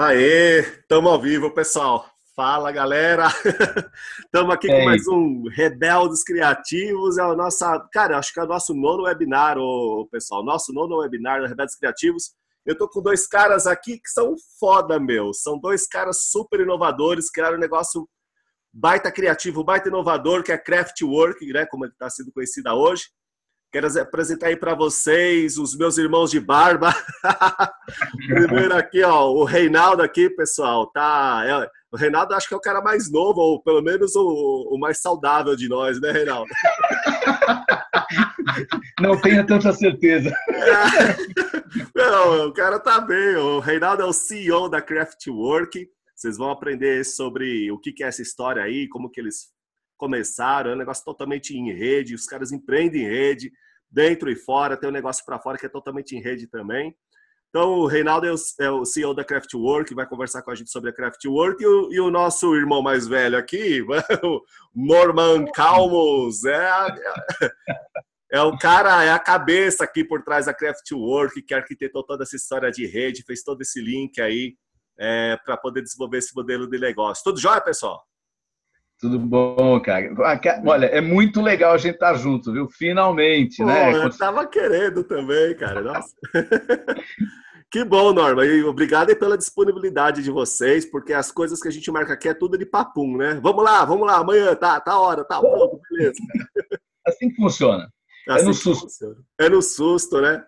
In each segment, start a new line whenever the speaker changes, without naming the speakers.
Aê, estamos ao vivo, pessoal. Fala, galera. Estamos aqui com mais um Rebeldes Criativos. É o nosso, cara, acho que é o nosso nono webinar, ô, pessoal. Nosso nono webinar do Rebeldes Criativos. Eu tô com dois caras aqui que são foda, meu. São dois caras super inovadores, criaram um negócio baita criativo, baita inovador, que é Craftwork, né, como ele está sendo conhecida hoje. Quero apresentar aí para vocês os meus irmãos de barba. Primeiro aqui, ó, o Reinaldo aqui, pessoal, tá? É, o Reinaldo acho que é o cara mais novo, ou pelo menos o, o mais saudável de nós, né, Reinaldo?
Não tenha tanta certeza.
Não, o cara tá bem. O Reinaldo é o CEO da Craftwork. Vocês vão aprender sobre o que é essa história aí, como que eles começaram, é um negócio totalmente em rede, os caras empreendem em rede, dentro e fora, tem um negócio para fora que é totalmente em rede também. Então, o Reinaldo é o, é o CEO da Craftwork, vai conversar com a gente sobre a Craftwork, e o, e o nosso irmão mais velho aqui, o Norman Calmos, é, é, é o cara, é a cabeça aqui por trás da Craftwork, que arquitetou toda essa história de rede, fez todo esse link aí é, para poder desenvolver esse modelo de negócio. Tudo jóia, pessoal?
Tudo bom, cara? Olha, é muito legal a gente estar tá junto, viu? Finalmente, né?
Pô, né? Eu tava querendo também, cara. Nossa. que bom, Norma. E obrigado pela disponibilidade de vocês, porque as coisas que a gente marca aqui é tudo de papum, né? Vamos lá, vamos lá, amanhã, tá, tá a hora, tá pronto, beleza.
Assim que funciona. Assim é no susto. Funciona.
É no susto, né?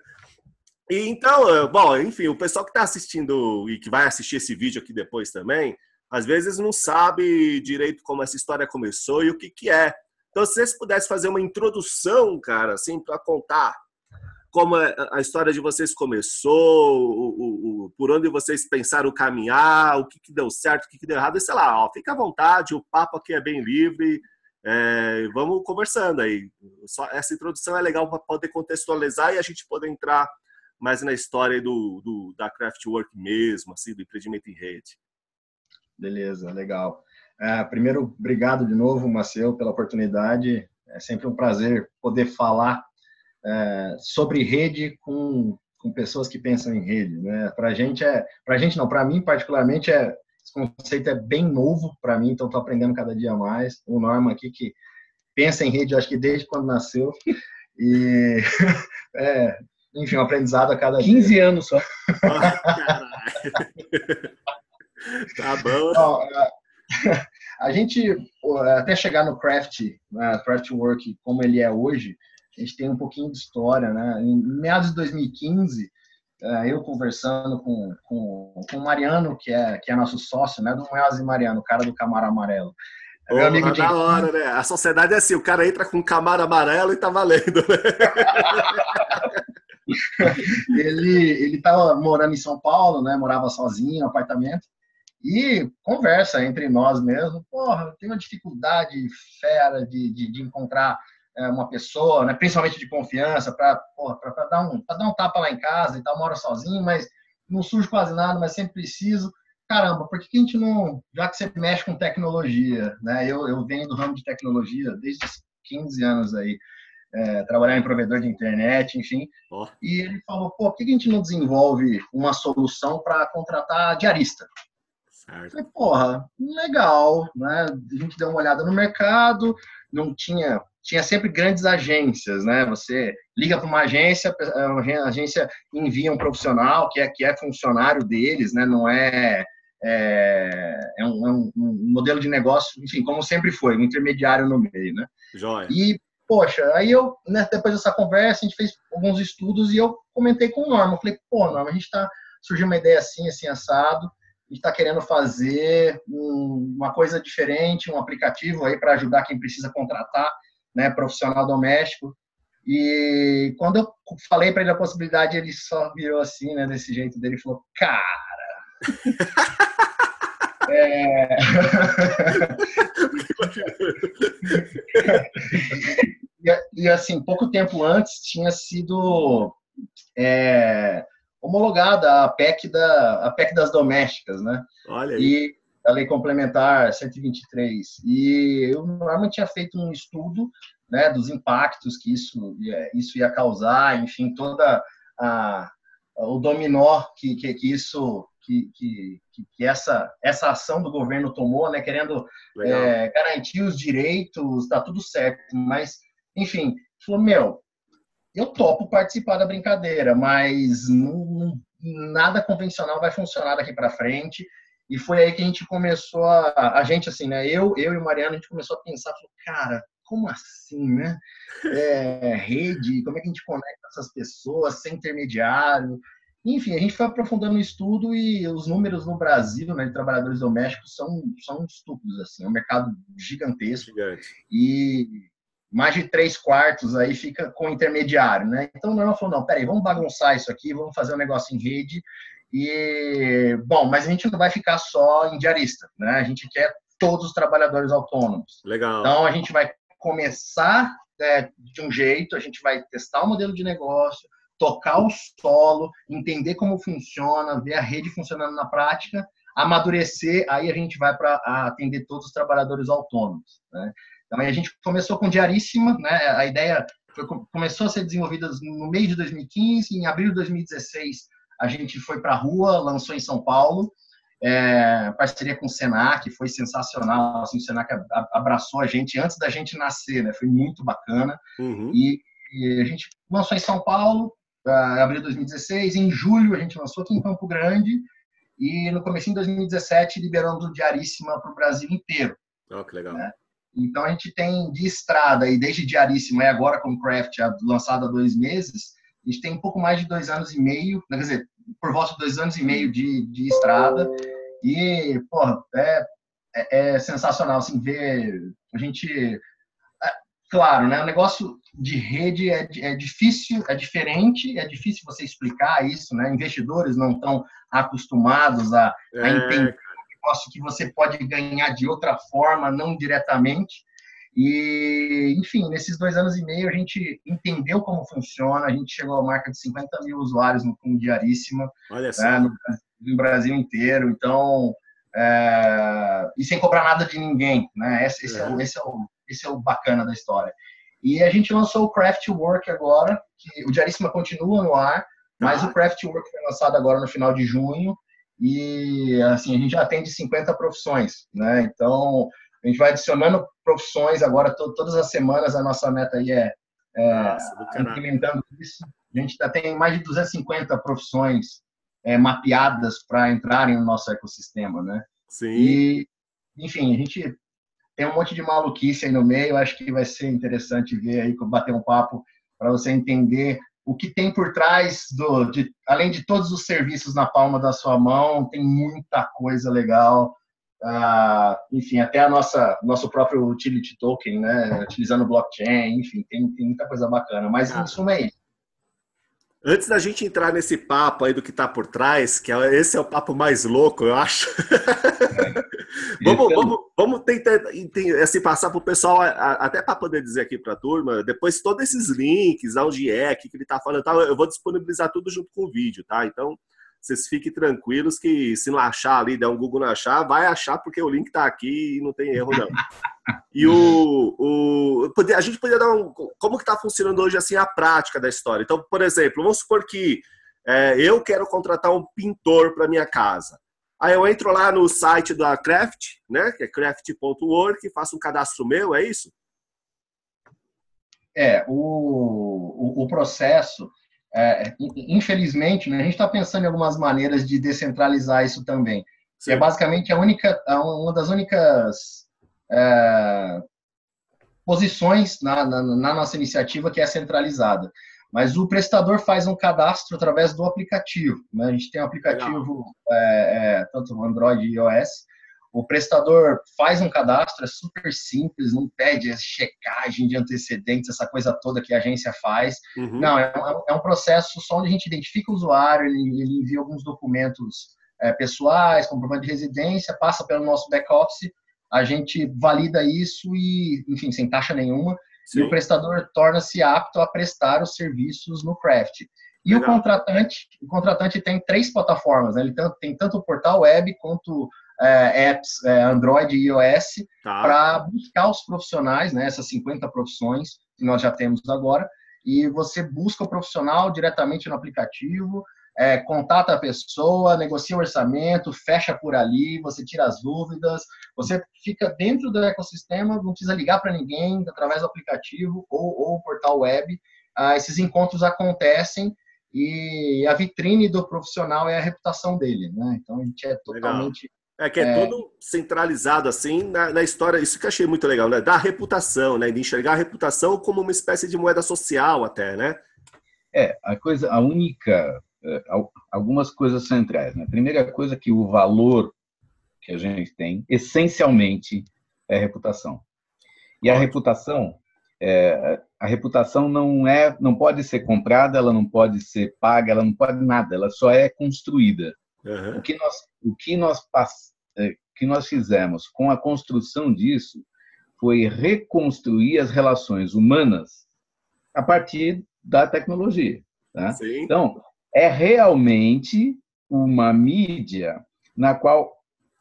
E então, bom, enfim, o pessoal que está assistindo e que vai assistir esse vídeo aqui depois também, às vezes não sabe direito como essa história começou e o que, que é. Então, se vocês pudessem fazer uma introdução, cara, assim, para contar como é, a história de vocês começou, o, o, o, por onde vocês pensaram caminhar, o que, que deu certo, o que, que deu errado, e sei lá, ó, fica à vontade, o papo aqui é bem livre, é, vamos conversando aí. Só, essa introdução é legal para poder contextualizar e a gente poder entrar mais na história do, do, da Craftwork mesmo, assim, do empreendimento em rede.
Beleza, legal. É, primeiro, obrigado de novo, Maceu, pela oportunidade. É sempre um prazer poder falar é, sobre rede com, com pessoas que pensam em rede. Né? Para a gente é, para gente não, para mim particularmente é esse conceito é bem novo para mim, então estou aprendendo cada dia mais. O Norma aqui que pensa em rede, acho que desde quando nasceu e é, enfim, um aprendizado a cada
15 dia. anos só.
Tá bom. Então,
a gente, até chegar no craft, né, craft work como ele é hoje, a gente tem um pouquinho de história, né? Em meados de 2015, é, eu conversando com, com, com o Mariano, que é, que é nosso sócio, né? Do e Mariano, o cara do Camaro Amarelo.
É meu amigo de... da hora, né? A sociedade é assim, o cara entra com Camaro Amarelo e tá valendo, né?
ele, ele tava morando em São Paulo, né? Morava sozinho, no apartamento e conversa entre nós mesmo. Porra, eu tenho uma dificuldade fera de, de, de encontrar é, uma pessoa, né, principalmente de confiança, para dar, um, dar um tapa lá em casa e tal. Moro sozinho, mas não surge quase nada, mas sempre preciso. Caramba, por que, a gente não. Já que você mexe com tecnologia, né? Eu, eu venho do ramo de tecnologia desde os 15 anos aí. É, trabalhar em provedor de internet, enfim. Oh. E ele falou, pô, por que a gente não desenvolve uma solução para contratar diarista? Certo. Falei, porra, legal, né? A gente deu uma olhada no mercado, não tinha, tinha sempre grandes agências, né? Você liga para uma agência, a agência envia um profissional que é que é funcionário deles, né? Não é é, é, um, é um, um, modelo de negócio, enfim, como sempre foi, um intermediário no meio, né?
Joia.
E, poxa, aí eu, né, depois dessa conversa, a gente fez alguns estudos e eu comentei com o Norma, eu falei, pô, Norma, a gente tá, surgiu uma ideia assim, assim, assado, gente está querendo fazer um, uma coisa diferente, um aplicativo aí para ajudar quem precisa contratar, né, profissional doméstico. E quando eu falei para ele a possibilidade, ele só virou assim, né, desse jeito dele, e falou: "Cara, é... e, e, assim, pouco tempo antes tinha sido é, homologada a PEC, da, a PEC das domésticas, né?
Olha aí.
E a Lei Complementar 123. E eu normalmente tinha feito um estudo né, dos impactos que isso, isso ia causar, enfim, toda a, o dominó que, que, que isso que, que, que, essa, essa ação do governo tomou, né, querendo é, garantir os direitos, tá tudo certo, mas, enfim, falou, meu, eu topo participar da brincadeira, mas não, nada convencional vai funcionar daqui para frente. E foi aí que a gente começou a, a gente assim, né? Eu, eu e o Mariano, a gente começou a pensar, falou, cara, como assim, né? É, rede, como é que a gente conecta essas pessoas sem intermediário? Enfim, a gente foi aprofundando o estudo e os números no Brasil, né, de trabalhadores domésticos são, são estúpidos, assim, é um mercado gigantesco. Gigante. E mais de três quartos aí fica com intermediário, né? Então, o Norman falou, não, peraí, vamos bagunçar isso aqui, vamos fazer um negócio em rede e, bom, mas a gente não vai ficar só em diarista, né? A gente quer todos os trabalhadores autônomos.
Legal.
Então, a gente vai começar é, de um jeito, a gente vai testar o modelo de negócio, tocar o solo, entender como funciona, ver a rede funcionando na prática, amadurecer, aí a gente vai para atender todos os trabalhadores autônomos. Né? Então, a gente começou com Diaríssima, né? a ideia foi, começou a ser desenvolvida no meio de 2015, em abril de 2016 a gente foi para a rua, lançou em São Paulo, é, parceria com o Senac, foi sensacional, assim, o Senac abraçou a gente antes da gente nascer, né? foi muito bacana, uhum. e, e, a gente lançou em São Paulo, em abril de 2016, em julho a gente lançou aqui em Campo Grande, e no começo de 2017 liberamos o Diaríssima para o Brasil inteiro.
Oh, que legal.
Né? Então a gente tem de estrada, e desde Diaríssima e agora com Craft, lançado há dois meses, a gente tem um pouco mais de dois anos e meio, né, quer dizer, por volta de dois anos e meio de, de estrada, e, porra, é, é, é sensacional, assim, ver a gente claro, né? O negócio de rede é, é difícil, é diferente, é difícil você explicar isso, né? Investidores não estão acostumados a, é. a entender um negócio que você pode ganhar de outra forma, não diretamente. E, enfim, nesses dois anos e meio a gente entendeu como funciona, a gente chegou à marca de 50 mil usuários no Fundo Diaríssima, né, no, no, Brasil inteiro. Então, é, e sem cobrar nada de ninguém, né? Esse, esse é. é. o, esse é o esse é o bacana da história. E a gente lançou o Craftwork agora, que o Diaríssima continua no ar, mas ah. o Craftwork foi lançado agora no final de junho e assim a gente já atende 50 profissões, né? Então a gente vai adicionando profissões agora to todas as semanas. A nossa meta aí é, é Nossa, implementando isso. A gente já tem mais de 250 profissões é, mapeadas para entrarem no nosso ecossistema, né?
Sim.
E enfim, a gente tem um monte de maluquice aí no meio, acho que vai ser interessante ver aí, bater um papo para você entender o que tem por trás do, de, além de todos os serviços na palma da sua mão, tem muita coisa legal. Uh, enfim, até a nossa nosso próprio utility token, né, utilizando blockchain, enfim, tem, tem muita coisa bacana. Mas ah. em suma é isso.
Antes da gente entrar nesse papo aí do que está por trás, que é, esse é o papo mais louco, eu acho. vamos, então... vamos, vamos tentar assim, passar para o pessoal, até para poder dizer aqui para a turma, depois todos esses links, onde é, o que ele está falando, eu vou disponibilizar tudo junto com o vídeo, tá? Então, vocês fiquem tranquilos que se não achar ali, der um Google não achar, vai achar porque o link está aqui e não tem erro não. E o, o a gente poderia dar um, como que está funcionando hoje assim a prática da história. Então, por exemplo, vamos supor que é, eu quero contratar um pintor para minha casa. Aí eu entro lá no site da Craft, né, que é craft.work, faço um cadastro meu, é isso?
É, o, o, o processo é, infelizmente, né, a gente está pensando em algumas maneiras de descentralizar isso também. É basicamente a única, uma das únicas é, posições na, na, na, nossa iniciativa que é centralizada. Mas o prestador faz um cadastro através do aplicativo. Né? A gente tem um aplicativo, é, é, tanto Android e iOS, o prestador faz um cadastro, é super simples, não pede checagem de antecedentes, essa coisa toda que a agência faz. Uhum. Não, é um, é um, processo só onde a gente identifica o usuário, ele, ele envia alguns documentos é, pessoais, comprovante de residência, passa pelo nosso back-office, a gente valida isso e, enfim, sem taxa nenhuma, Sim. e o prestador torna-se apto a prestar os serviços no Craft. E Legal. o contratante, o contratante tem três plataformas, né? ele tem tanto o portal web quanto apps é, Android e iOS tá. para buscar os profissionais, né, essas 50 profissões que nós já temos agora, e você busca o profissional diretamente no aplicativo, é, contata a pessoa, negocia o orçamento, fecha por ali, você tira as dúvidas, você fica dentro do ecossistema, não precisa ligar para ninguém através do aplicativo ou, ou portal web. Ah, esses encontros acontecem e a vitrine do profissional é a reputação dele, né? Então a gente é totalmente.
É que é, é, todo centralizado assim na, na, história, isso que eu achei muito legal, né? Da reputação, né? De enxergar a reputação como uma espécie de moeda social até, né?
É, a coisa, a única, é, algumas coisas centrais, né? Primeira coisa que o valor que a gente tem, essencialmente, é a reputação. E a reputação, é, a reputação não é, não pode ser comprada, ela não pode ser paga, ela não pode nada, ela só é construída. Uhum. O que nós, o que nós é, que nós fizemos com a construção disso foi reconstruir as relações humanas a partir da tecnologia. Tá? Então, é realmente uma mídia na qual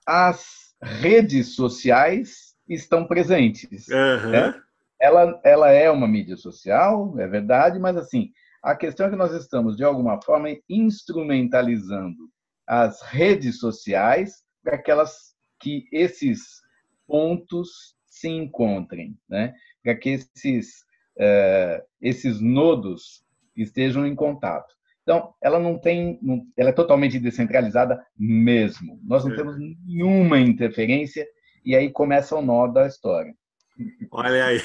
as redes sociais estão presentes. Uhum. Né? Ela, ela é uma mídia social, é verdade, mas assim, a questão é que nós estamos, de alguma forma, instrumentalizando as redes sociais aquelas que esses pontos se encontrem, né? para que esses, uh, esses nodos estejam em contato. Então, ela não tem, ela é totalmente descentralizada mesmo. Nós não é. temos nenhuma interferência e aí começa o nó da história.
Olha aí.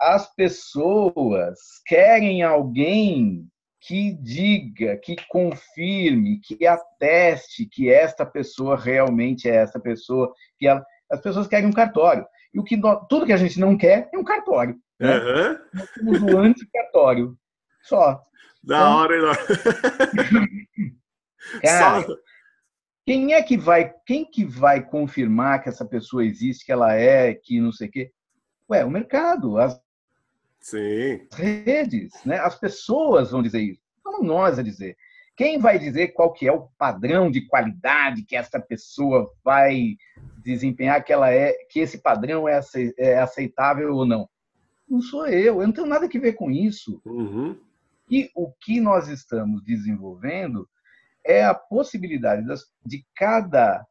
As pessoas querem alguém que diga, que confirme, que ateste que esta pessoa realmente é essa pessoa, que ela, as pessoas querem um cartório. E o que nós, tudo que a gente não quer é um cartório. Né? Uhum. Nós temos o anticartório. Só.
Da então, hora, não.
Cara, Só... quem é que vai, quem que vai confirmar que essa pessoa existe, que ela é, que não sei o quê? Ué, o mercado, as
Sim.
redes, né? As pessoas vão dizer isso. Não nós a dizer. Quem vai dizer qual que é o padrão de qualidade que essa pessoa vai desempenhar, que ela é, que esse padrão é, é aceitável ou não? Não sou eu. Eu não tenho nada que ver com isso. Uhum. E o que nós estamos desenvolvendo é a possibilidade de cada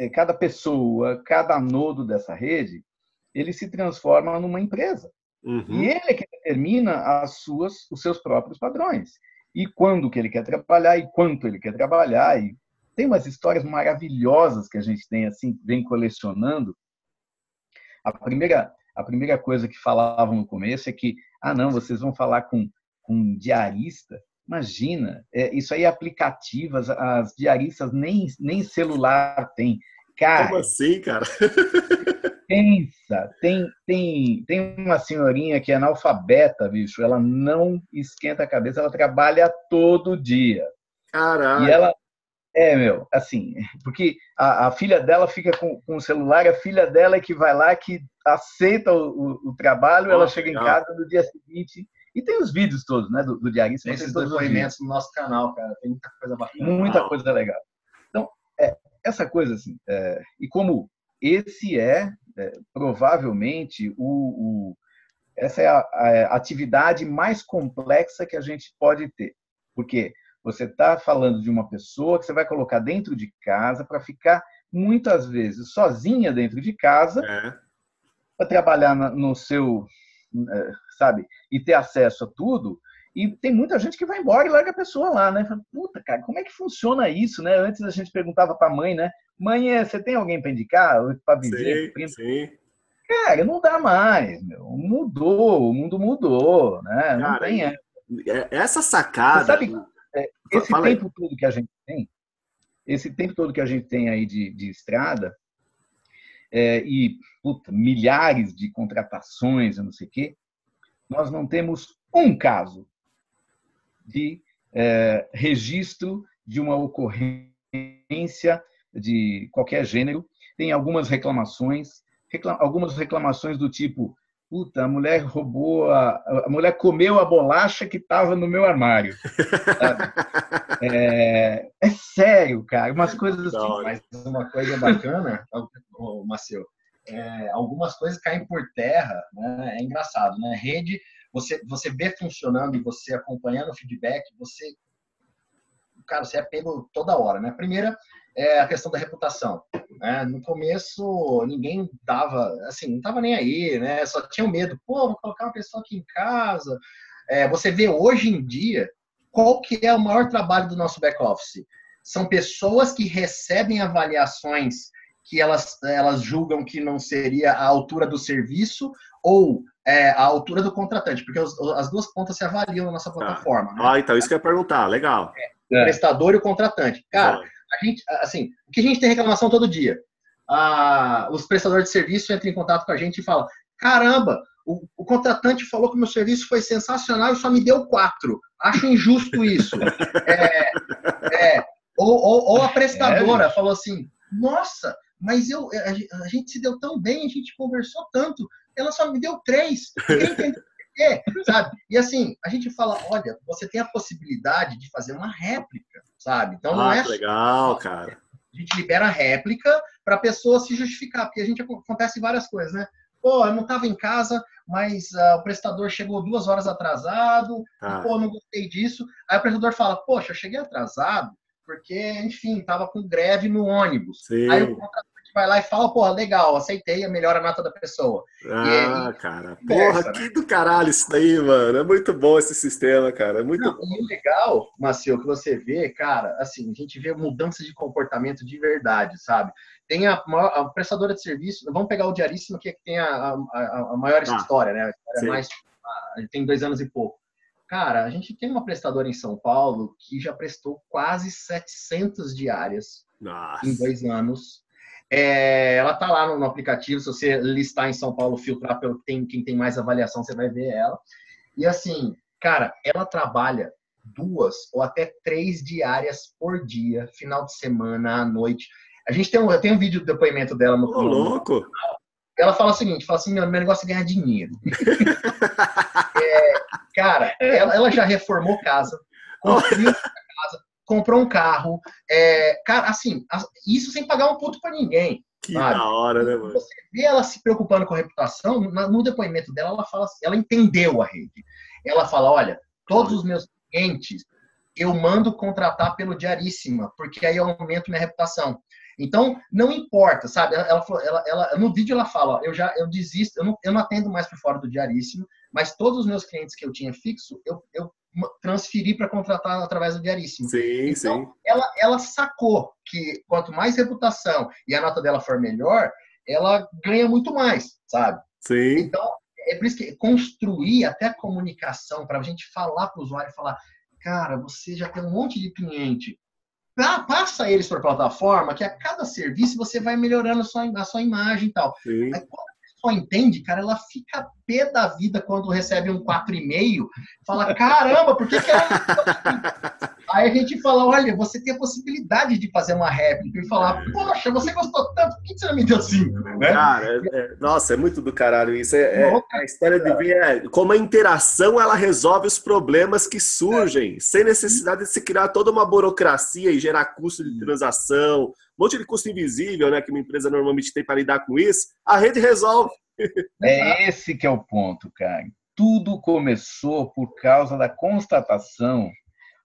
é, cada pessoa, cada nodo dessa rede, ele se transforma numa empresa. Uhum. E ele é que determina as suas, os seus próprios padrões. E quando que ele quer trabalhar e quanto ele quer trabalhar. E tem umas histórias maravilhosas que a gente tem assim, vem colecionando. A primeira, a primeira coisa que falavam no começo é que, ah, não, vocês vão falar com, com um diarista. Imagina, é, isso aí é aplicativas, as diaristas nem, nem celular tem.
Cara, Como assim, cara?
pensa, tem, tem, tem uma senhorinha que é analfabeta, bicho, ela não esquenta a cabeça, ela trabalha todo dia.
Caralho.
E ela, é, meu, assim, porque a, a filha dela fica com, com, o celular, a filha dela é que vai lá, que aceita o, o, o trabalho, Nossa, ela chega legal. em casa no dia seguinte. E tem os vídeos todos, né, do, do diarista.
Tem esses depoimentos no nosso canal, cara. Tem muita coisa bacana.
Muita coisa legal. É, essa coisa, assim, é, e como esse é, é provavelmente o, o, essa é a, a, atividade mais complexa que a gente pode ter, porque você está falando de uma pessoa que você vai colocar dentro de casa para ficar muitas vezes sozinha dentro de casa é. para trabalhar no seu, é, sabe, e ter acesso a tudo. E tem muita gente que vai embora e larga a pessoa lá, né? Fala, Puta, cara, como é que funciona isso, né? Antes a gente perguntava para a mãe, né? Mãe, é, você tem alguém para indicar? Para viver? Sim, sim. Cara, não dá mais, meu. Mudou, o mundo mudou, né? Não cara, tem. É,
essa sacada. Você sabe,
é, esse Fala tempo aí. todo que a gente tem, esse tempo todo que a gente tem aí de, de estrada, é, e puta, milhares de contratações, eu não sei o quê, nós não temos um caso de é, registro de uma ocorrência de qualquer gênero. Tem algumas reclamações, reclam, algumas reclamações do tipo: puta, a mulher roubou, a, a mulher comeu a bolacha que estava no meu armário. é, é, sério, cara, umas coisas assim.
Mas uma coisa bacana, Maceu, é, algumas coisas caem por terra, né? é engraçado, né? Rede você, você vê funcionando e você acompanhando o feedback, você cara, você é pego toda hora, né? Primeira é a questão da reputação. Né? No começo, ninguém dava, assim, não tava nem aí, né? Só tinha medo. Pô, vou colocar uma pessoa aqui em casa. É, você vê hoje em dia qual que é o maior trabalho do nosso back-office? São pessoas que recebem avaliações que elas, elas julgam que não seria a altura do serviço ou é, a altura do contratante, porque os, as duas pontas se avaliam na nossa tá. plataforma.
Ah, né? ah então isso que eu ia perguntar, legal.
É, o prestador e o contratante. Cara, a gente, assim, o que a gente tem reclamação todo dia? Ah, os prestadores de serviço entram em contato com a gente e falam: caramba, o, o, contratante falou que o meu serviço foi sensacional e só me deu quatro. Acho injusto isso. é, é, ou, ou, ou, a prestadora é, falou assim: nossa, mas eu, a, a, gente se deu tão bem, a gente conversou tanto, ela só me deu três. Quê, sabe? E assim, a gente fala, olha, você tem a possibilidade de fazer uma réplica, sabe? Então não
ah,
é
legal, cara.
A gente libera a réplica para a pessoa se justificar, porque a gente acontece várias coisas, né? Pô, eu não estava em casa, mas uh, o prestador chegou duas horas atrasado, ah. e, pô, não gostei disso. Aí o prestador fala, poxa, eu cheguei atrasado, porque, enfim, estava com greve no ônibus. Sim. Aí o contratante vai lá e fala, porra, legal, aceitei, melhora a nota da pessoa.
Ah, cara. Porra, né? que do caralho isso daí, mano. É muito bom esse sistema, cara. É muito Não, bom.
E legal, Macio, que você vê, cara, assim, a gente vê mudança de comportamento de verdade, sabe? Tem a, a prestadora de serviço, vamos pegar o Diaríssimo, que, é que tem a, a, a maior ah, história, né? A história mais, tem dois anos e pouco. Cara, a gente tem uma prestadora em São Paulo que já prestou quase 700 diárias Nossa. em dois anos é, ela tá lá no, no, aplicativo, se você listar em São Paulo, filtrar pelo que tem, quem tem mais avaliação, você vai ver ela. E assim, cara, ela trabalha duas ou até três diárias por dia, final de semana, à noite. A gente tem um, tem um vídeo do depoimento dela no
Ô, louco!
Ela fala o seguinte, fala assim, meu, meu negócio é ganhar dinheiro. é, cara, ela, ela, já reformou casa, construiu comprou um carro. É, cara, assim, isso sem pagar um puto para ninguém.
Que sabe? da hora, né, mano?
Você vê ela se preocupando com a reputação, no depoimento dela, ela fala, ela entendeu a rede. Ela fala: olha, todos os meus clientes eu mando contratar pelo Diaríssima, porque aí eu aumento minha reputação. Então, não importa, sabe? Ela, ela, ela, no vídeo ela fala, ó, eu já eu desisto, eu não, eu não atendo mais por fora do Diaríssimo, mas todos os meus clientes que eu tinha fixo, eu, eu transferir para contratar através do Diaríssimo.
Sim,
então,
sim.
Ela, ela sacou que quanto mais reputação e a nota dela for melhor, ela ganha muito mais, sabe?
Sim.
Então, é por isso que construir até a comunicação, para a gente falar para o usuário, falar, cara, você já tem um monte de cliente, passa eles para a plataforma, que a cada serviço você vai melhorando a sua, a sua imagem e tal. Sim. Aí, quando só entende, cara, ela fica pé da vida quando recebe um 4,5, fala, caramba, por que que ela... Aí a gente fala, olha, você tem a possibilidade de fazer uma réplica e falar, poxa, você gostou tanto, por que você não me deu 5? Né?
Cara, é, é, nossa, é muito do caralho isso. É, é a história de ver é, como a interação ela resolve os problemas que surgem, sem necessidade de se criar toda uma burocracia e gerar custo de transação, um monte de custo invisível, né, que uma empresa normalmente tem para lidar com isso, a rede resolve.
É esse que é o ponto, cara. Tudo começou por causa da constatação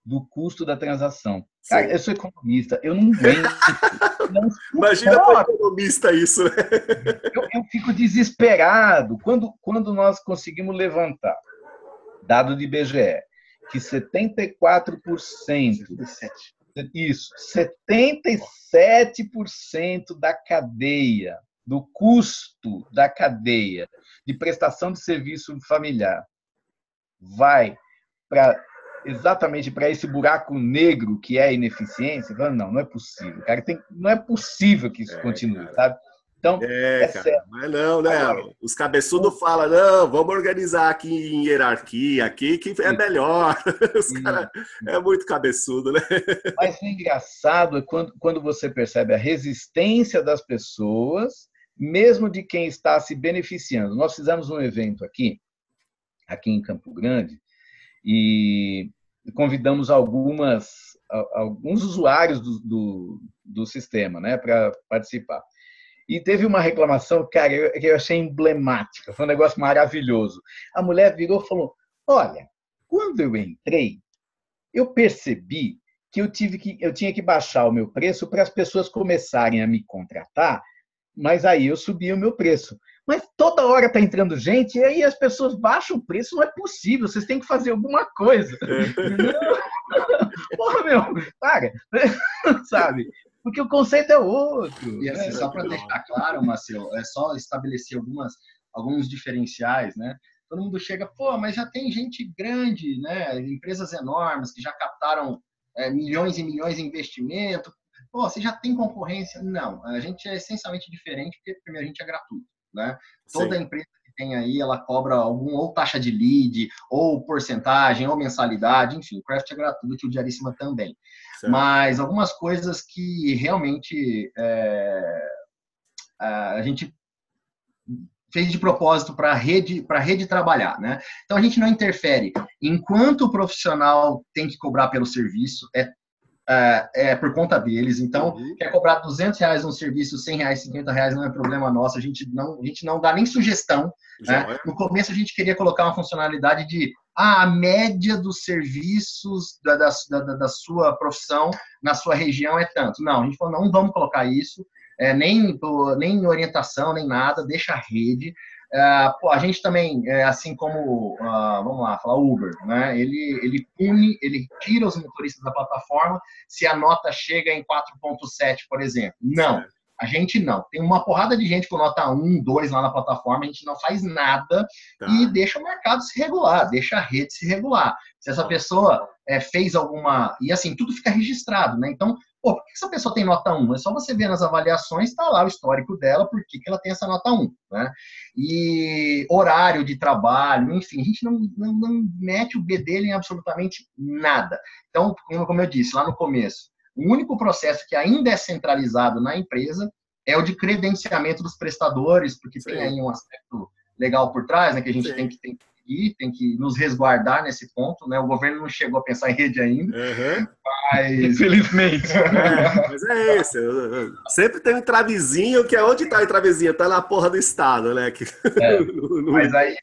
do custo da transação. Cara, eu sou economista, eu não aguento.
Imagina para economista isso, né?
Eu, eu, fico desesperado quando, quando nós conseguimos levantar, dado de IBGE, que 74%, 77. Isso, 77% da cadeia, do custo da cadeia de prestação de serviço familiar vai para exatamente para esse buraco negro que é a ineficiência, falando, não, não é possível, cara, tem, não é possível que isso é, continue, cara. sabe? Então,
é, é cara, mas não, né? Agora, Os cabeçudos falam, não, vamos organizar aqui em hierarquia, aqui que é melhor. Os cara, é muito cabeçudo, né?
Mas o engraçado é quando, quando você percebe a resistência das pessoas, mesmo de quem está se beneficiando. Nós fizemos um evento aqui, aqui em Campo Grande, e convidamos algumas, alguns usuários do, do, do sistema né, para participar. E teve uma reclamação, cara, que eu achei emblemática, foi um negócio maravilhoso. A mulher virou e falou: Olha, quando eu entrei, eu percebi que eu tive que eu tinha que baixar o meu preço para as pessoas começarem a me contratar, mas aí eu subi o meu preço. Mas toda hora está entrando gente e aí as pessoas baixam o preço, não é possível, vocês têm que fazer alguma coisa. Porra, meu, para, sabe? Porque o conceito é outro.
E assim,
né?
só para deixar claro, Marcelo, é só estabelecer algumas, alguns diferenciais, né? Todo mundo chega, pô, mas já tem gente grande, né? Empresas enormes que já captaram é, milhões e milhões em investimento. Pô, você já tem concorrência? Não, a gente é essencialmente diferente porque primeiro a gente é gratuito, né? Toda Sim. empresa que tem aí, ela cobra algum ou taxa de lead, ou porcentagem, ou mensalidade, enfim, o Craft é gratuito, o Diaríssima também. Certo. Mas algumas coisas que realmente é, a gente fez de propósito para a rede, rede trabalhar, né? Então a gente não interfere. Enquanto o profissional tem que cobrar pelo serviço, é é, é, por conta deles. Então, uhum. quer cobrar 200 reais um serviço, 100 reais, 50 reais, não é problema nosso. A gente não, a gente não dá nem sugestão. Né? É. No começo, a gente queria colocar uma funcionalidade de ah, a média dos serviços da, da, da, da, sua profissão na sua região é tanto. Não, a gente falou, não vamos colocar isso é, nem, nem orientação, nem nada, deixa a rede. É, pô, a gente também, é, assim como, uh, vamos lá, falar Uber, né? Ele, ele pune, ele tira os motoristas da plataforma se a nota chega em 4.7, por exemplo. Não. A gente não. Tem uma porrada de gente com nota 1, 2 lá na plataforma, a gente não faz nada tá. e deixa o mercado se regular, deixa a rede se regular. Se essa pessoa é, fez alguma. E assim, tudo fica registrado, né? Então, pô, por que essa pessoa tem nota 1? É só você ver nas avaliações, está lá o histórico dela, por que, ela tem essa nota 1, né? E horário de trabalho, enfim, a gente não, não, não mete o B dele em absolutamente nada. Então, como eu disse lá no começo, o único processo que ainda é centralizado na empresa é o de credenciamento dos prestadores, porque Sim. tem aí um aspecto legal por trás, né, que a gente tem que, tem que seguir, tem que nos resguardar nesse ponto, né? O governo não chegou a pensar em rede ainda, uhum. mas...
Infelizmente.
É, mas é isso. Sempre tem um travezinho, que é onde está o travezinho? Está na porra do Estado, né? Que...
É, mas aí,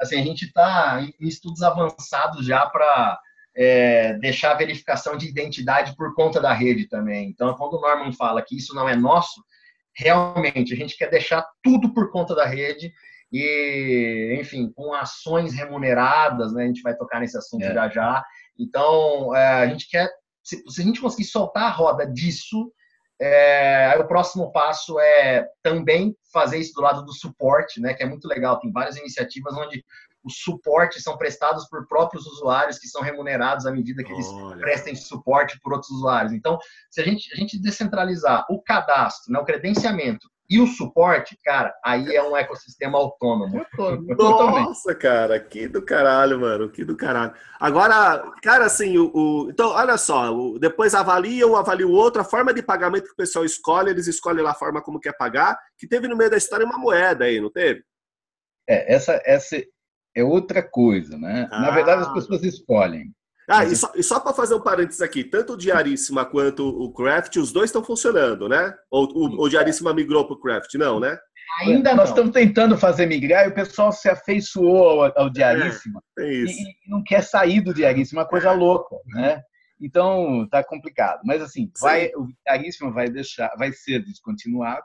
assim, a gente está em estudos avançados já para é, deixar a verificação de identidade por conta da rede também. Então, quando o Norman fala que isso não é nosso, realmente a gente quer deixar tudo por conta da rede e, enfim, com ações remuneradas, né? A gente vai tocar nesse assunto é. já já. Então, é, a gente quer, se, se, a gente conseguir soltar a roda disso, é, aí o próximo passo é também fazer isso do lado do suporte, né? Que é muito legal. Tem várias iniciativas onde os suportes são prestados por próprios usuários que são remunerados à medida que eles Olha. prestem suporte por outros usuários. Então, se a gente, a gente descentralizar o cadastro, né, o credenciamento e o suporte, cara, aí é um ecossistema autônomo.
Nossa, cara, que do caralho, mano, que do caralho. Agora, cara, assim, o, o então, olha só, o, depois avalia um, avalia o outro, a forma de pagamento que o pessoal escolhe, eles escolhem lá a forma como quer pagar, que teve no meio da história uma moeda aí, não teve?
É, essa, essa, é outra coisa, né? Ah. Na verdade, as pessoas escolhem.
Ah, e só, só para fazer um parênteses aqui, tanto o Diaríssima quanto o Craft, os dois estão funcionando, né? Ou o, o Diaríssima migrou para o Craft, não, né?
Ainda Nós não. estamos tentando fazer migrar e o pessoal se afeiçoou ao, ao Diaríssima é, e, e, não quer sair do Diaríssima, uma coisa é. louca, né? Então, tá complicado. Mas assim, vai, o Diaríssima vai deixar, vai ser descontinuado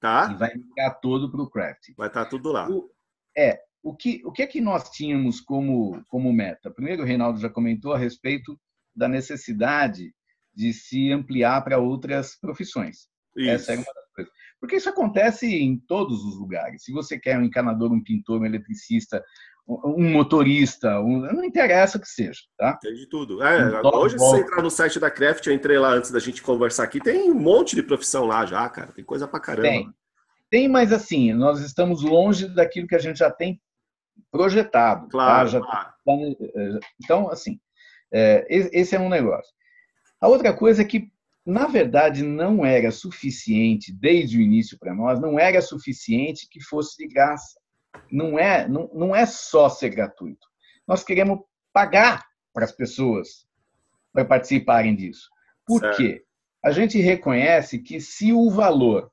tá.
e vai migrar todo para o Craft.
Vai estar tá tudo lá. O,
é, o que, o que é que nós tínhamos como, como meta? Primeiro, o Reinaldo já comentou a respeito da necessidade de se ampliar para outras profissões. Isso. Essa é uma das coisas. Porque isso acontece em todos os lugares. Se você quer um encanador, um pintor, um eletricista, um motorista, um, não interessa o que seja, tá?
Tem de tudo. É, hoje, se você entrar no site da Craft, eu entrei lá antes da gente conversar aqui, tem um monte de profissão lá já, cara. Tem coisa pra caramba.
Tem. Tem, mas assim, nós estamos longe daquilo que a gente já tem projetado. Tá?
Claro,
tá?
claro.
Eh, então, assim, é, esse é um negócio. A outra coisa é que, na verdade, não era suficiente, desde o início para nós, não era suficiente que fosse de graça. Não é, não, não é só ser gratuito. Nós queremos pagar para as pessoas para participarem disso. Por certo. quê? A gente reconhece que se o valor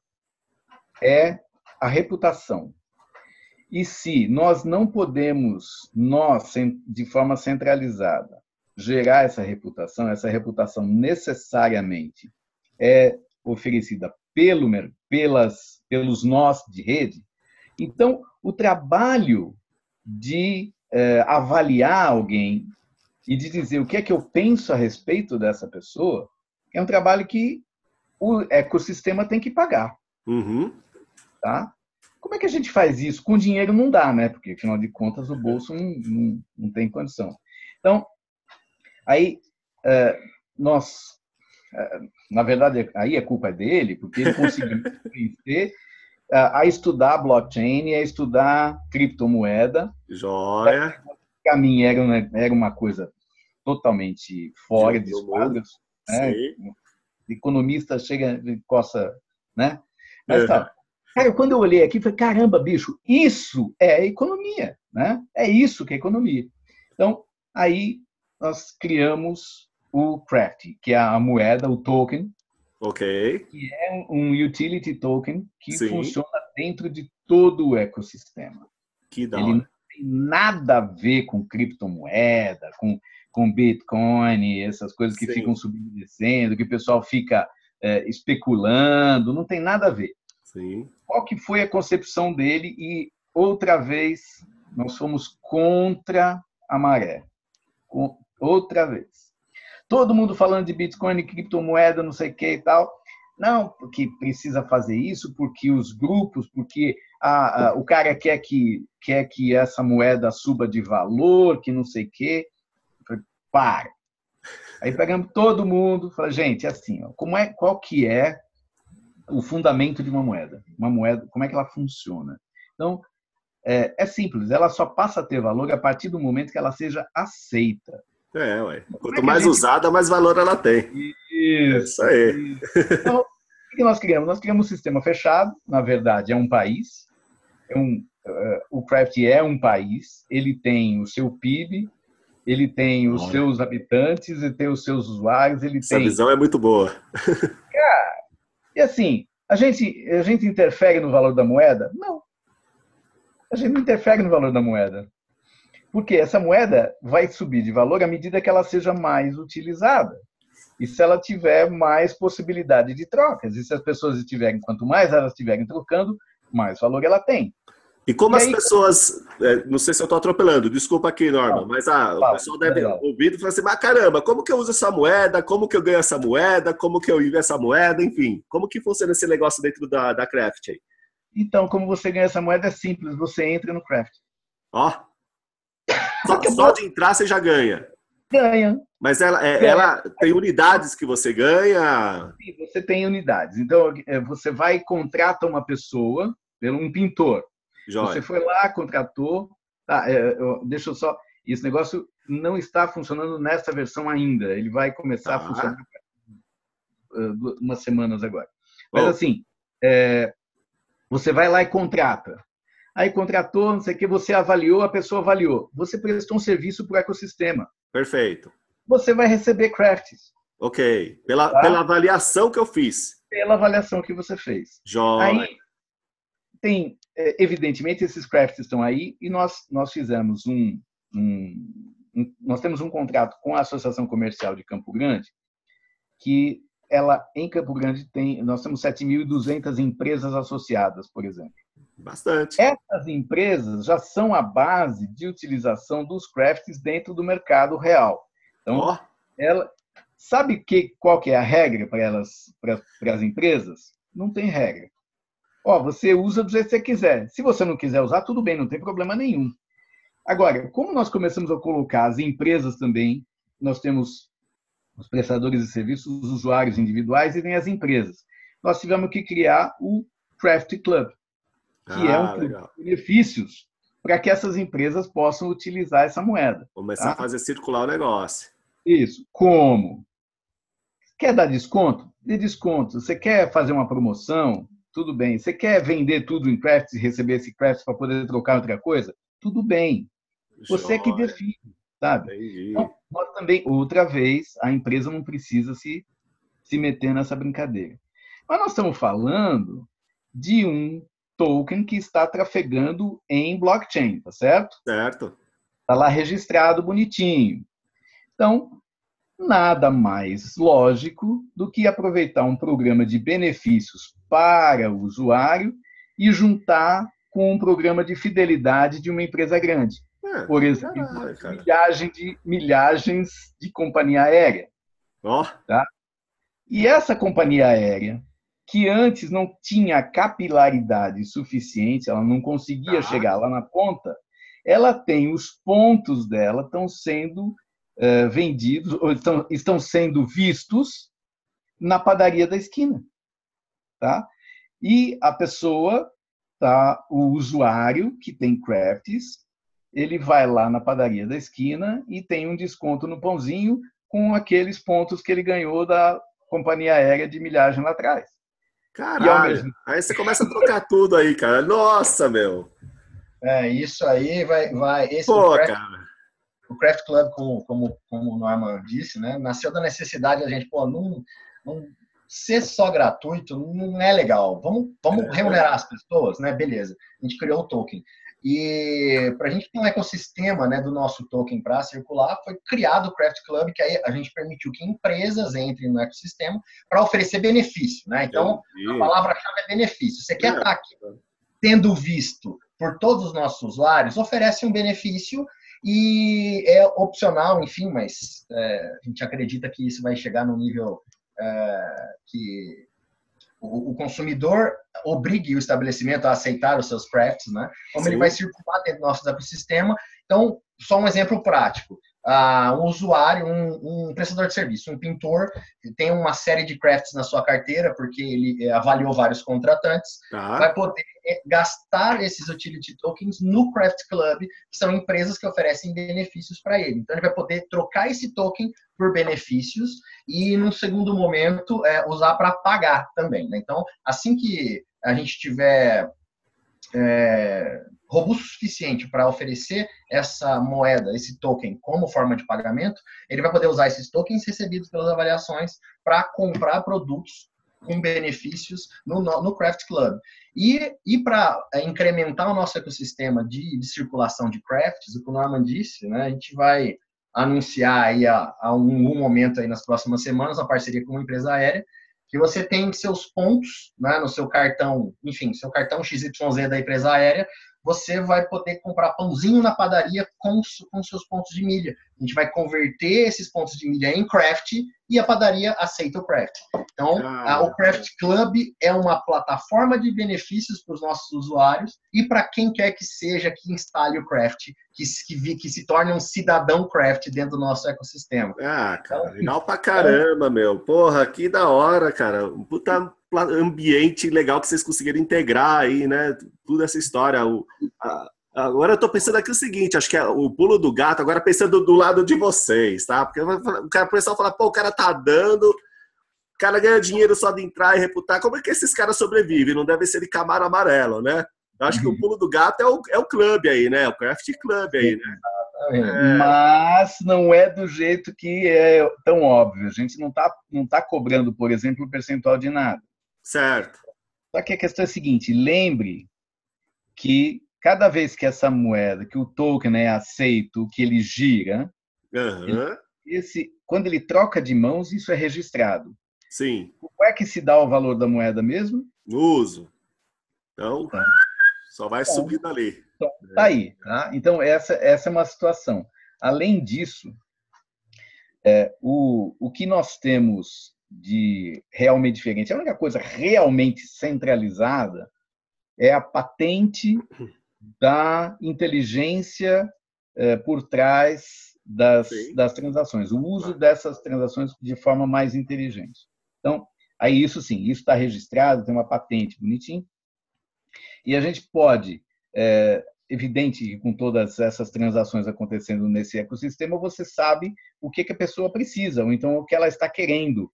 é a reputação, e se nós não podemos, nós, de forma centralizada, gerar essa reputação, essa reputação necessariamente é oferecida pelo, pelas, pelos nós de rede. Então, o trabalho de é, avaliar alguém e de dizer o que é que eu penso a respeito dessa pessoa é um trabalho que o ecossistema tem que pagar.
Uhum.
Tá? Como é que a gente faz isso? Com dinheiro não dá, né? Porque, afinal de contas, o bolso não, não, não tem condição. Então, aí, é, nós, é, na verdade, aí a culpa é dele, porque ele conseguiu convencer a estudar blockchain, a estudar criptomoeda.
Joia.
Para mim era uma, era uma coisa totalmente fora de esquadros. Né? Economista chega e coça, né? Mas é. tá. Cara, quando eu olhei aqui, falei, caramba, bicho, isso é economia, né? É isso que é economia. Então, aí nós criamos o Craft, que é a moeda, o token,
Ok.
Que é um utility token que Sim. funciona dentro de todo o ecossistema.
Que da
Ele não tem nada a ver com criptomoeda, com, com Bitcoin, essas coisas que Sim. ficam subindo e descendo, que o pessoal fica é, especulando, não tem nada a ver.
Sim.
Qual que foi a concepção dele? E outra vez nós fomos contra a maré. Outra vez. Todo mundo falando de Bitcoin, criptomoeda, não sei o que e tal. Não, porque precisa fazer isso, porque os grupos, porque a, a, o cara quer que, quer que essa moeda suba de valor, que não sei o quê. Para. Aí pegamos todo mundo, fala, gente, é assim, ó, como é, qual que é o fundamento de uma moeda? Uma moeda, como é que ela funciona? Então, é, é simples, ela só passa a ter valor a partir do momento que ela seja aceita.
É, ué. Quanto é mais gente... usada, mais valor ela tem.
Isso, é isso aí. Isso. Então, o que nós criamos? Nós criamos um sistema fechado, na verdade, é um país. É um, uh, o Craft é um país, ele tem o seu PIB, ele tem os Olha. seus habitantes, ele tem os seus usuários, ele
Essa
tem...
visão é muito boa.
Cara, e assim, a gente, a gente interfere no valor da moeda? Não. A gente não interfere no valor da moeda. Porque essa moeda vai subir de valor à medida que ela seja mais utilizada. E se ela tiver mais possibilidade de trocas. E se as pessoas estiverem, quanto mais elas estiverem trocando, mais valor ela tem.
E como e as aí, pessoas, é, não sei se eu estou atropelando, desculpa aqui, Norma, não, mas ah, o pessoal deve é ouvir e falar assim, mas caramba, como que eu uso essa moeda? Como que eu ganho essa moeda? Como que eu vivo essa moeda? Enfim, como que funciona esse negócio dentro da, da Craft aí?
Então, como você ganha essa moeda é simples, você entra no Craft.
Ó, só, só de entrar você já ganha.
Ganha.
Mas ela, é, ela tem unidades que você ganha?
Sim, você tem unidades. Então, é, você vai e contrata uma pessoa, pelo um pintor. Joia. Você foi lá, contratou. Tá, é, deixa eu só. Esse negócio não está funcionando nessa versão ainda. Ele vai começar tá. a funcionar uh, umas semanas agora. Mas, assim, é, você vai lá e contrata aí contratou, não sei o que, você avaliou, a pessoa avaliou. Você prestou um serviço para o ecossistema.
Perfeito.
Você vai receber crafts.
Ok. Pela, tá? pela avaliação que eu fiz.
Pela avaliação que você fez.
Joia.
Aí, tem, evidentemente, esses crafts estão aí e nós, nós fizemos um, um, um, Nós temos um contrato com a Associação Comercial de Campo Grande que ela, em Campo Grande, tem... Nós temos 7.200 empresas associadas, por exemplo.
Bastante.
Essas empresas já são a base de utilização dos crafts dentro do mercado real. Então, oh. ela sabe que qual que é a regra para elas, para, para as empresas? Não tem regra. Ó, você usa do jeito que você quiser. Se você não quiser usar, tudo bem, não tem problema nenhum. Agora, como nós começamos a colocar as empresas também, nós temos os prestadores de serviços, os usuários individuais e tem as empresas. Nós tivemos que criar o Craft Club que é ah, é um legal. benefícios para que essas empresas possam utilizar essa moeda.
Começar tá? a fazer circular o negócio.
Isso. Como? Quer dar desconto? Dê desconto. Você quer fazer uma promoção? Tudo bem. Você quer vender tudo em craft e receber esse craft para poder trocar outra coisa? Tudo bem. Você é que define, sabe? Então, nós também, outra vez, a empresa não precisa se, se meter nessa brincadeira. Mas nós estamos falando de um token que está trafegando em blockchain, tá certo?
Certo.
Está lá registrado bonitinho. Então, nada mais lógico do que aproveitar um programa de benefícios para o usuário e juntar com um programa de fidelidade de uma empresa grande. É, Por exemplo, milhagem de, milhagens de companhia aérea.
Oh.
Tá? E essa companhia aérea, que antes não tinha capilaridade suficiente, ela não conseguia ah. chegar lá na ponta, ela tem os pontos dela estão sendo uh, vendidos, ou estão, estão sendo vistos na padaria da esquina. Tá? E a pessoa, tá, o usuário que tem crafts, ele vai lá na padaria da esquina e tem um desconto no pãozinho com aqueles pontos que ele ganhou da companhia aérea de milhagem lá atrás.
Caralho, mesmo... aí você começa a trocar tudo aí, cara. Nossa, meu.
É, isso aí vai. vai esse
Pô, cara.
O Craft Club, como, como, como o Norman disse, né, nasceu da necessidade a gente, pô, não, não ser só gratuito não é legal. Vamos, vamos é, remunerar as pessoas, né? Beleza. A gente criou o token. E para a gente ter um ecossistema né, do nosso token para circular, foi criado o Craft Club, que aí a gente permitiu que empresas entrem no ecossistema para oferecer benefício. Né? Então, a palavra-chave é benefício. Você quer estar é. tá aqui tendo visto por todos os nossos usuários, oferece um benefício e é opcional, enfim, mas é, a gente acredita que isso vai chegar no nível é, que o, consumidor obrigue o estabelecimento a aceitar os seus crafts, né? Como Sim. ele vai circular dentro do nosso ecossistema. Então, só um exemplo prático uh, um usuário, um, um, prestador de serviço, um pintor, tem uma série de crafts na sua carteira, porque ele eh, avaliou vários contratantes, tá. vai poder eh, gastar esses utility tokens no Craft Club, que são empresas que oferecem benefícios para ele. Então, ele vai poder trocar esse token por benefícios e, num segundo momento, é, usar para pagar também. Né? Então, assim que a gente tiver é, robusto o suficiente para oferecer essa moeda, esse token, como forma de pagamento, ele vai poder usar esses tokens recebidos pelas avaliações para comprar produtos com benefícios no, no Craft Club. E, e para é, incrementar o nosso ecossistema de, de, circulação de crafts, o que o Norman disse, né, a gente vai anunciar aí a, a um, um momento aí nas próximas semanas a parceria com uma empresa aérea que você tem seus pontos né, no seu cartão, enfim, seu cartão XYZ da empresa aérea, você vai poder comprar pãozinho na padaria com, com seus pontos de milha. A gente vai converter esses pontos de milha em craft e a padaria aceita o craft. Então, ah, a, o Craft Club é uma plataforma de benefícios para os nossos usuários e para quem quer que seja que instale o craft, que, que, que, se torne um cidadão craft dentro do nosso ecossistema.
Ah, cara, então, legal pra caramba, meu. Porra, que da hora, cara. Puta ambiente legal que vocês conseguiram integrar aí, né? Toda essa história. O, a, agora eu tô pensando aqui o seguinte, acho que é o pulo do gato, agora pensando do lado de vocês, tá? Porque o cara, o pessoal fala, pô, o cara tá dando, o cara ganha dinheiro só de entrar e reputar. Como é que esses caras sobrevivem? Não deve ser de camaro amarelo, né? Eu acho uhum. que o uhum. pulo do gato é o, é o clube aí, né? O craft club aí, né?
É. Mas não é do jeito que é tão óbvio. A gente não está não tá cobrando, por exemplo, o percentual de nada.
Certo.
Só que a questão é a seguinte: lembre que cada vez que essa moeda, que o token é aceito, que ele gira,
uhum. ele,
esse, quando ele troca de mãos, isso é registrado.
Sim.
Como é que se dá o valor da moeda mesmo?
No uso. Então, tá. só vai então, subir dali.
Então, tá aí. Tá? Então, essa, essa é uma situação. Além disso, é, o, o que nós temos de realmente diferente. A única coisa realmente centralizada é a patente da inteligência é, por trás das, das transações, o uso dessas transações de forma mais inteligente. Então, aí isso sim, isso está registrado, tem uma patente bonitinho, e a gente pode, é, evidente que com todas essas transações acontecendo nesse ecossistema, você sabe o que, que a pessoa precisa, ou então o que ela está querendo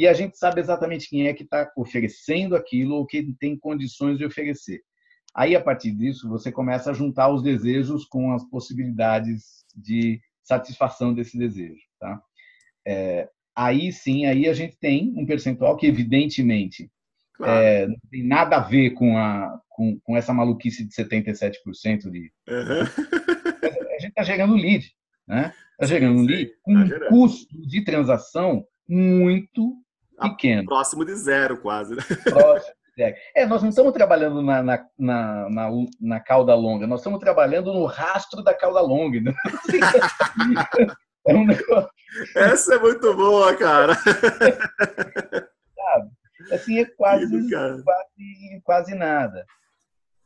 e a gente sabe exatamente quem é que está oferecendo aquilo ou quem tem condições de oferecer. Aí, a partir disso, você começa a juntar os desejos com as possibilidades de satisfação desse desejo. Tá? É, aí sim, aí a gente tem um percentual que, evidentemente, claro. é, não tem nada a ver com, a, com, com essa maluquice de 77% de. Uhum. A gente está gerando lead. né? Está gerando ali um tá custo de transação muito pequeno.
Próximo de zero, quase. Né? Próximo
zero. É, nós não estamos trabalhando na, na, na, na, na cauda longa, nós estamos trabalhando no rastro da cauda longa. Né?
É um negócio... Essa é muito boa, cara.
Sabe? Assim, é quase, quase, quase nada.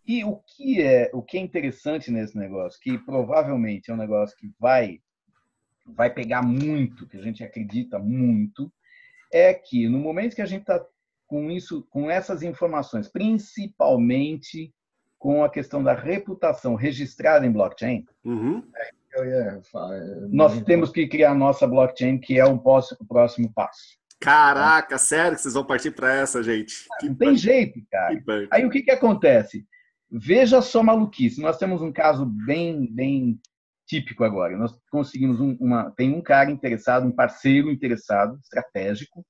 E o que é o que é interessante nesse negócio, que provavelmente é um negócio que vai vai pegar muito, que a gente acredita muito, é que no momento que a gente está com isso, com essas informações, principalmente com a questão da reputação registrada em blockchain, uhum. nós temos que criar a nossa blockchain, que é o próximo passo.
Caraca, sério que vocês vão partir para essa, gente?
Não tem jeito, cara. Aí o que, que acontece? Veja só maluquice. Nós temos um caso bem, bem típico agora. Nós conseguimos um, uma. Tem um cara interessado, um parceiro interessado, estratégico.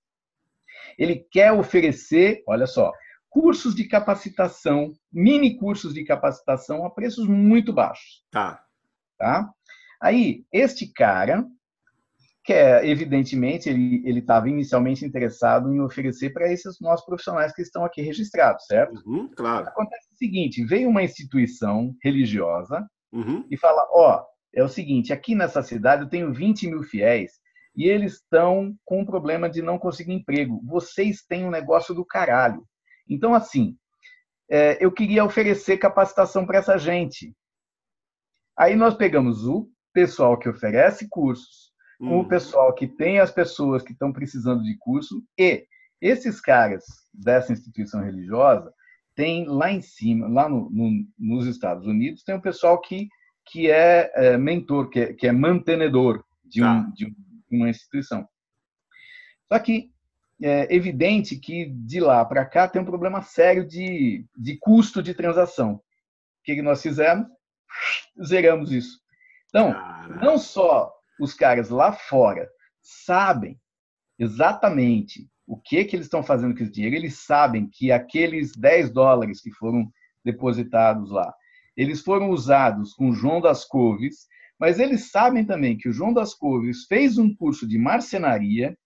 Ele quer oferecer, olha só, cursos de capacitação, mini cursos de capacitação a preços muito baixos.
Tá.
Tá? Aí, este cara quer, evidentemente, ele estava inicialmente interessado em oferecer para esses nossos profissionais que estão aqui registrados, certo?
Uhum, claro.
Acontece o seguinte: veio uma instituição religiosa uhum. e fala: ó, oh, é o seguinte, aqui nessa cidade eu tenho 20 mil fiéis e eles estão com um problema de não conseguir emprego. Vocês têm um negócio do caralho. Então, assim, é, eu queria oferecer capacitação para essa gente. Aí nós pegamos o pessoal que oferece cursos, o uhum. pessoal que tem as pessoas que estão precisando de curso e esses caras dessa instituição religiosa tem lá em cima, lá no, no, nos Estados Unidos, tem um pessoal que, que é, é mentor, que é, que é, mantenedor de, um, tá. de uma instituição. Só que é evidente que de lá para cá tem um problema sério de, de custo de transação. O que nós fizemos? Zeramos isso. Então, não só os caras lá fora sabem exatamente o que, que eles estão fazendo com esse dinheiro, eles sabem que aqueles 10 dólares que foram depositados lá, eles foram usados com João das Couves, mas eles sabem também que o João das Couves fez um curso de marcenaria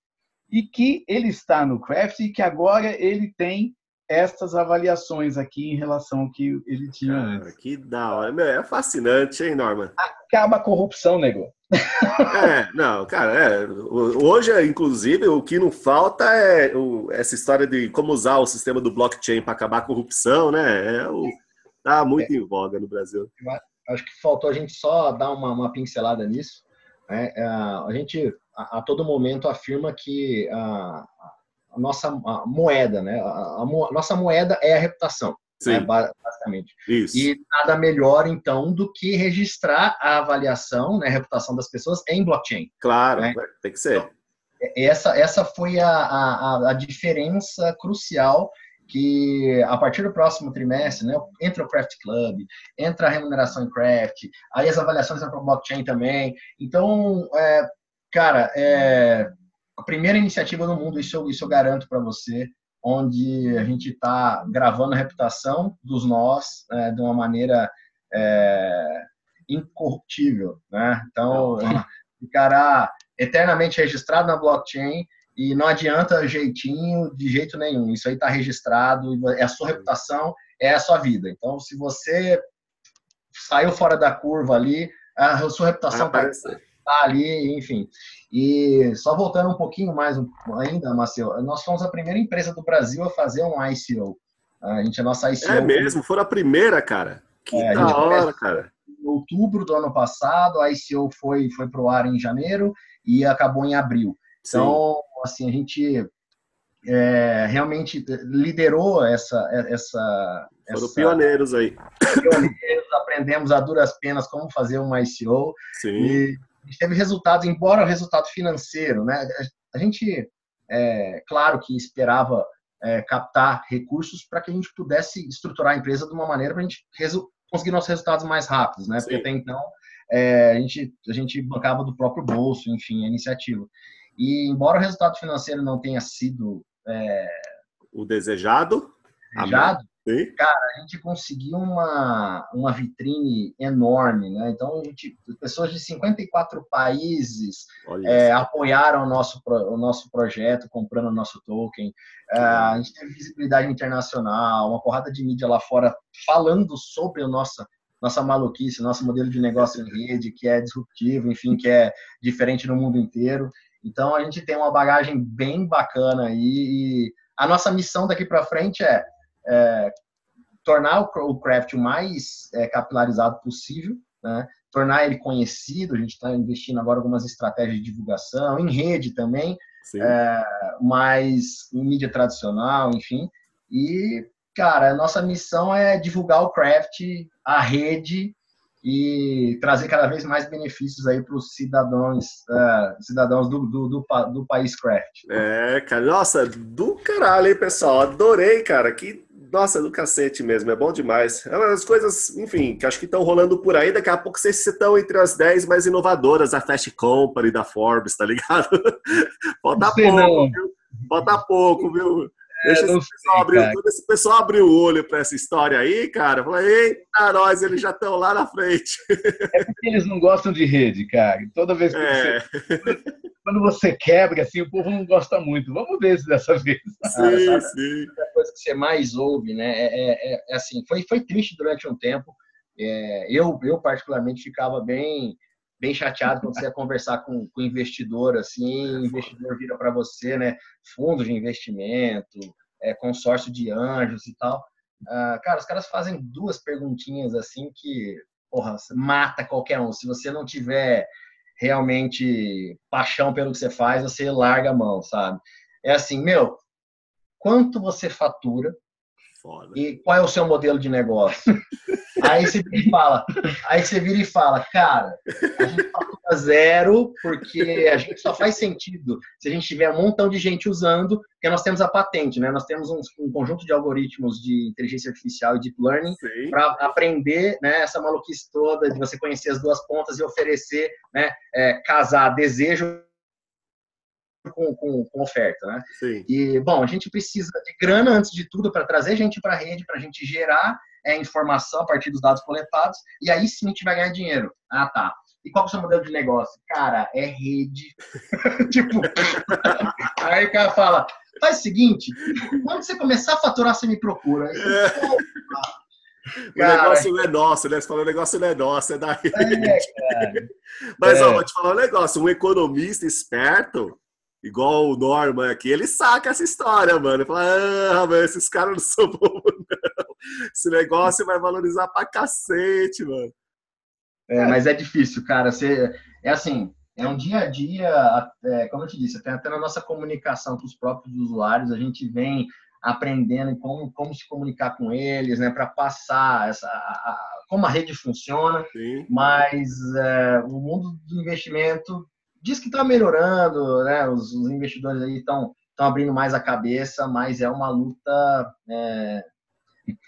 e que ele está no craft e que agora ele tem essas avaliações aqui em relação ao que ele tinha
Cara, antes. Que da hora. Meu, é fascinante, hein, Norman?
Acaba a corrupção, nego.
É, não, cara, é, hoje, inclusive, o que não falta é o, essa história de como usar o sistema do blockchain para acabar a corrupção, né? É o, tá muito é. em voga no Brasil.
Acho que faltou a gente só dar uma, uma pincelada nisso. Né? É, a gente, a, a, todo momento, afirma que a, a nossa a moeda, né? A, nossa moeda é a reputação. Né? basicamente. Isso. E nada melhor, então, do que registrar a avaliação, né, a reputação das pessoas em blockchain.
Claro, né? tem que ser. Então,
essa, essa foi a, a diferença crucial que a partir do próximo trimestre, né, entra o Craft Club, entra a remuneração em Craft, aí as avaliações entram para blockchain também. Então, é, cara, é, a primeira iniciativa no mundo, isso eu, isso eu garanto para você, onde a gente está gravando a reputação dos nós é, de uma maneira é, incorruptível, né? Então, ficará eternamente registrado na blockchain e não adianta jeitinho de jeito nenhum. Isso aí está registrado, é a sua reputação, é a sua vida. Então, se você saiu fora da curva ali, a sua reputação está tá ali, enfim. E só voltando um pouquinho mais ainda, Marcelo, nós fomos a primeira empresa do Brasil a fazer um ICO. A gente, a nossa ICO.
É mesmo, foi a primeira, cara. Que é, da hora, cara.
Em outubro do ano passado, a ICO foi, foi para o ar em janeiro e acabou em abril. Então, Sim. assim, a gente é, realmente liderou essa. essa
Foram essa, pioneiros aí. Pioneiros,
aprendemos a duras penas como fazer uma ICO.
Sim. E
teve resultados, embora o resultado financeiro, né? A gente, é, claro que esperava é, captar recursos para que a gente pudesse estruturar a empresa de uma maneira para a gente conseguir nossos resultados mais rápidos, né? Sim. Porque até então é, a, gente, a gente bancava do próprio bolso, enfim, a iniciativa. E embora o resultado financeiro não tenha sido é,
o desejado,
desejado. Cara, a gente conseguiu uma, uma vitrine enorme, né? Então, a gente, pessoas de 54 países é, apoiaram o nosso, o nosso projeto, comprando o nosso token. É, a gente teve visibilidade internacional, uma porrada de mídia lá fora falando sobre a nossa nossa maluquice, nosso modelo de negócio em rede, que é disruptivo, enfim, que é diferente no mundo inteiro. Então, a gente tem uma bagagem bem bacana aí e a nossa missão daqui para frente é, é, tornar o, craft o mais é, capilarizado possível, né? tornar ele conhecido. A gente está investindo agora algumas estratégias de divulgação, em rede também, é, mais em mídia tradicional, enfim. E, cara, a nossa missão é divulgar o craft, a rede e trazer cada vez mais benefícios aí para os cidadãos, uh, cidadãos do, do, do, do, país craft.
É, cara, nossa, do caralho, hein, pessoal? Adorei, cara. Que, nossa, do cacete mesmo, é bom demais. É umas coisas, enfim, que acho que estão rolando por aí. Daqui a pouco vocês estão entre as 10 mais inovadoras da Fast Company, da Forbes, tá ligado? Falta pouco, não. viu? Falta pouco, viu? Deixa é, esse, pessoal abrir, esse pessoal abrir o olho para essa história aí, cara. Fala, eita, nós, eles já estão lá na frente.
É porque eles não gostam de rede, cara. Toda vez que é. você. Quando você quebra, assim, o povo não gosta muito. Vamos ver se dessa vez.
Sim, ah, sim. A coisa que você mais ouve, né? É, é, é, é assim, foi, foi triste durante um tempo. É, eu, eu, particularmente, ficava bem bem chateado quando você ia conversar com, com investidor, assim, o investidor vira para você, né, fundos de investimento, é, consórcio de anjos e tal. Uh, cara, os caras fazem duas perguntinhas assim que, porra, mata qualquer um. Se você não tiver realmente paixão pelo que você faz, você larga a mão, sabe? É assim, meu, quanto você fatura Foda. e qual é o seu modelo de negócio? Aí você vira e fala, aí você vira e fala, cara, a gente fatura zero porque a gente só faz sentido se a gente tiver um montão de gente usando, porque nós temos a patente, né? Nós temos um, um conjunto de algoritmos de inteligência artificial e deep learning para aprender né, essa maluquice toda de você conhecer as duas pontas e oferecer, né, é, casar desejo com, com, com, oferta, né? Sim. E, bom, a gente precisa de grana antes de tudo para trazer gente para a rede, para a gente gerar é, informação a partir dos dados coletados, e aí sim a gente vai ganhar dinheiro. Ah, tá. E qual é o seu modelo de negócio? Cara, é rede. tipo, aí o cara fala, faz o seguinte, quando você começar a faturar, você me procura. Aí,
o negócio não é nosso, né? Você falou, o negócio não é nosso, é da rede. É, Mas, é. ó, vou te falar um negócio. Um economista esperto, igual o Norman aqui, ele saca essa história, mano. Ele fala, ah, mas esses caras não são bobos, não. Esse negócio vai valorizar pra cacete, mano.
É, mas é difícil, cara. Você, é assim, é um dia a dia, é, como eu te disse, até, até na nossa comunicação com os próprios usuários, a gente vem aprendendo como, como se comunicar com eles, né, para passar essa, a, a, como a rede funciona, Sim. mas é, o mundo do investimento diz que está melhorando, né? Os, os investidores aí estão abrindo mais a cabeça, mas é uma luta. É,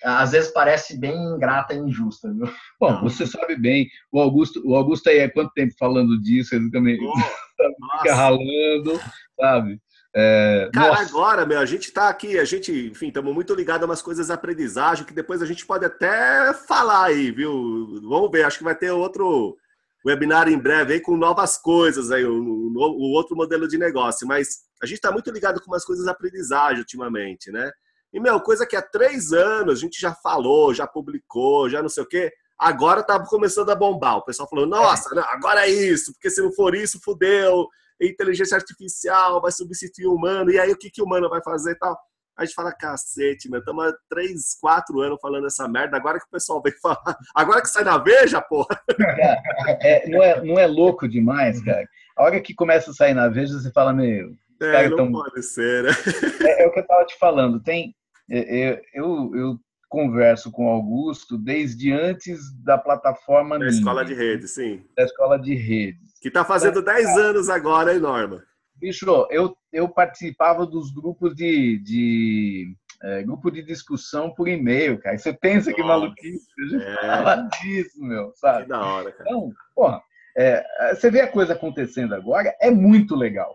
às vezes parece bem ingrata e injusta, viu?
Bom, você sabe bem, o Augusto, o Augusto aí há quanto tempo falando disso, ele também oh, fica ralando, sabe?
É, Cara, nossa. agora, meu, a gente tá aqui, a gente, enfim, estamos muito ligados a umas coisas de aprendizagem que depois a gente pode até falar aí, viu? Vamos ver, acho que vai ter outro webinar em breve aí com novas coisas, aí, o, o outro modelo de negócio. Mas a gente está muito ligado com umas coisas de aprendizagem ultimamente, né? E, meu, coisa que há três anos a gente já falou, já publicou, já não sei o quê, agora tá começando a bombar. O pessoal falou, nossa, não, agora é isso, porque se não for isso, fudeu, inteligência artificial vai substituir o humano, e aí o que, que o humano vai fazer e tal? A gente fala, cacete, meu, estamos há três, quatro anos falando essa merda, agora que o pessoal vem falar, agora que sai na veja, porra.
É, não, é, não é louco demais, cara? A hora que começa a sair na veja, você fala, meu...
É, cara, não tão... pode ser, né?
É, é, o que eu tava te falando, tem... Eu, eu, eu converso com o Augusto desde antes da plataforma...
Da escola de rede, sim.
Da escola de rede.
Que está fazendo 10 anos agora, hein, Norma?
Bicho, eu, eu participava dos grupos de, de é, grupo de discussão por e-mail, cara. Você pensa Nossa, que maluquice, a gente é... fala disso, meu, sabe?
Que da hora, cara.
Então, porra, é, você vê a coisa acontecendo agora, é muito legal.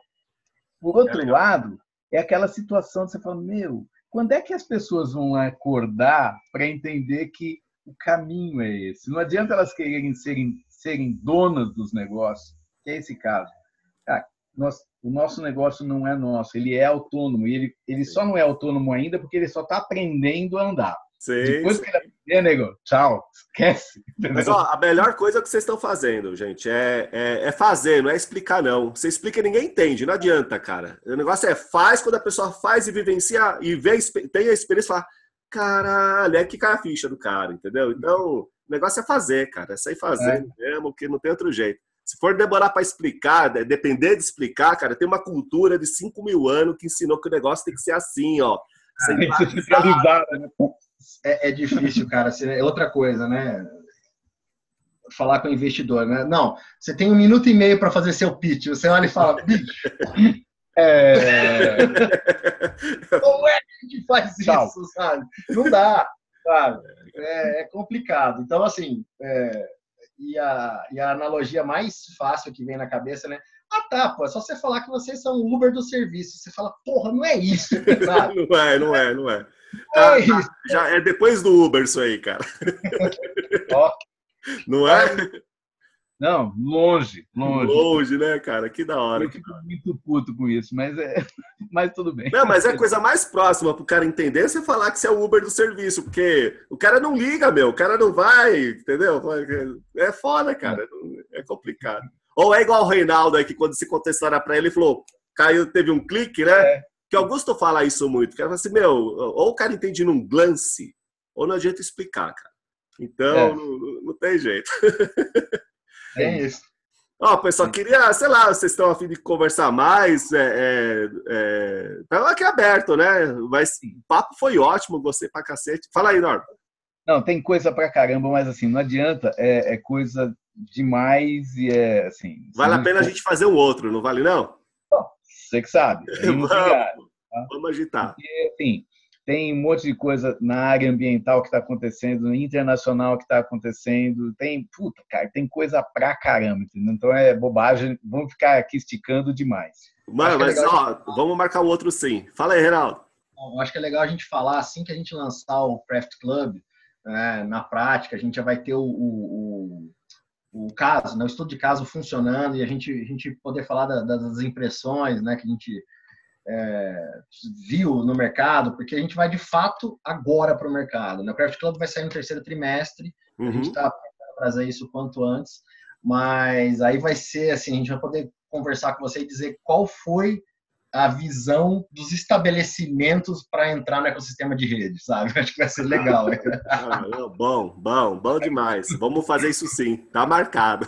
Por outro é lado, é aquela situação de você fala, meu, quando é que as pessoas vão acordar para entender que o caminho é esse? Não adianta elas quererem serem, serem donas dos negócios, que é esse caso. Cara, nós, o nosso negócio não é nosso, ele é autônomo. E ele, ele só não é autônomo ainda porque ele só está aprendendo a andar.
Sim,
Depois
sim.
que ele aprender, nego, tchau, esquece.
Mas ó, a melhor coisa que vocês estão fazendo, gente, é, é, é fazer, não é explicar, não. Você explica e ninguém entende, não adianta, cara. O negócio é faz, quando a pessoa faz e vivencia e vê, tem a experiência, fala, caralho, é que cai a ficha do cara, entendeu? Então, o negócio é fazer, cara. É sair fazendo mesmo, que não tem outro jeito. Se for demorar para explicar, de- depender de explicar, cara, tem uma cultura de 5 mil anos que ensinou que o negócio tem que ser assim, ó. Centralizado,
Centralizada, né?
É, é difícil, cara. Você- É outra coisa, né? Falar com o investidor, né? Não, você tem um minuto e meio para fazer seu pitch. Você olha e fala, bicho,
É,
como é que a gente faz
Tchau.
isso, sabe? Não dá, sabe? É, é complicado. Então, assim, é, e, a, e a analogia mais fácil que vem na cabeça, né? Ah, tá, pô, é só você falar que vocês são Uber do serviço. Você fala, porra, não é isso?
Não é, não é, não é.
Não
Tá,
é isso.
Já é depois do Uber isso aí, cara. Não é?
não, longe, longe.
Longe, né, cara? Que da hora.
Eu fico muito puto com isso, mas, é, mas tudo bem.
Não, mas é a coisa mais próxima pro cara entender você falar que você é o Uber do serviço, porque o cara não liga, meu, o cara não vai, entendeu? É foda, cara, é complicado. Ou é igual o Reinaldo aí, que quando se contestaram pra ele, ele falou, caiu, teve um clique, né?
É.
Que Augusto fala isso muito, que ela fala assim, meu, ou o cara entende num glance, ou não adianta explicar, cara. Então,
É.
não, não- tem jeito.
É isso.
Ó, pessoal, queria, sei lá, vocês estão a fim de conversar mais, é, é, é, tá aqui aberto, né? Mas o papo foi ótimo, gostei pra cacete. Fala aí, Norma.
Não, tem coisa pra caramba, mas assim, não adianta, é, é coisa demais e é assim.
Vale a pena a gente fazer um outro, não vale não?
Você que sabe. tem graça.
Vamos, vamos agitar.
Porque, assim, tem um monte de coisa na área ambiental que está acontecendo, internacional que está acontecendo, tem, puta, cara, tem coisa pra caramba, entendeu? Então é bobagem, vamos ficar aqui esticando demais.
Mano,
é
mas
legal
ó, vamos marcar o outro sim. Fala aí, Reinaldo.
Bom, acho que é legal a gente falar assim que a gente lançar o Craft Club, né, na prática, a gente já vai ter o, o, o, o caso, né, o estudo de caso funcionando e a gente, a gente poder falar da- das impressões né, que a gente é, viu no mercado, porque a gente vai de fato agora para o mercado. Né? O Craft Club vai sair no terceiro trimestre, a
Uhum.
gente está tentando trazer isso o quanto antes, mas aí vai ser assim, a gente vai poder conversar com você e dizer qual foi a visão dos estabelecimentos para entrar no ecossistema de rede, sabe? Acho que vai ser legal.
Ah, bom, bom, bom demais. Vamos fazer isso sim, tá marcado.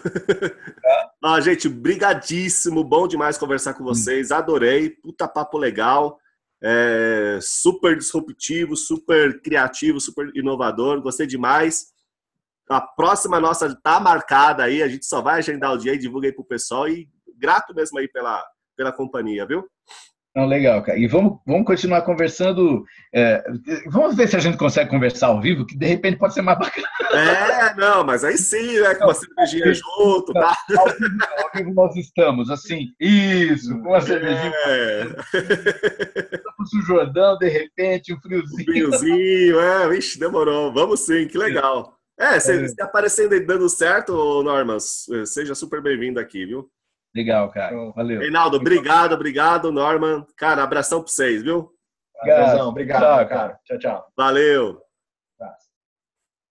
Ó, gente, brigadíssimo, bom demais conversar com vocês, adorei, puta papo legal, é, super disruptivo, super criativo, super inovador, gostei demais. A próxima nossa tá marcada aí, a gente só vai agendar o dia e divulga aí pro pessoal e grato mesmo aí pela, pela companhia, viu?
Não, legal, cara. E vamos, vamos continuar conversando. é, vamos ver se a gente consegue conversar ao vivo, que de repente pode ser mais bacana.
É, não, mas aí sim, né, com uma cervejinha junto, tá?
Ao vivo, ao vivo nós estamos, assim, isso, com uma cervejinha,
É.
estamos o Jordão, de repente, um
Um
friozinho.
é, vixe, demorou. Vamos sim, que legal. É, se,
É.
se aparecendo e dando certo, ô, Norman, seja super bem-vindo aqui, viu?
Legal, cara. Valeu.
Reinaldo, obrigado, obrigado, Norman. Cara, abração pra vocês, viu?
Obrigado.
Obrigado,
Tchau,
cara. Tchau, tchau.
Valeu.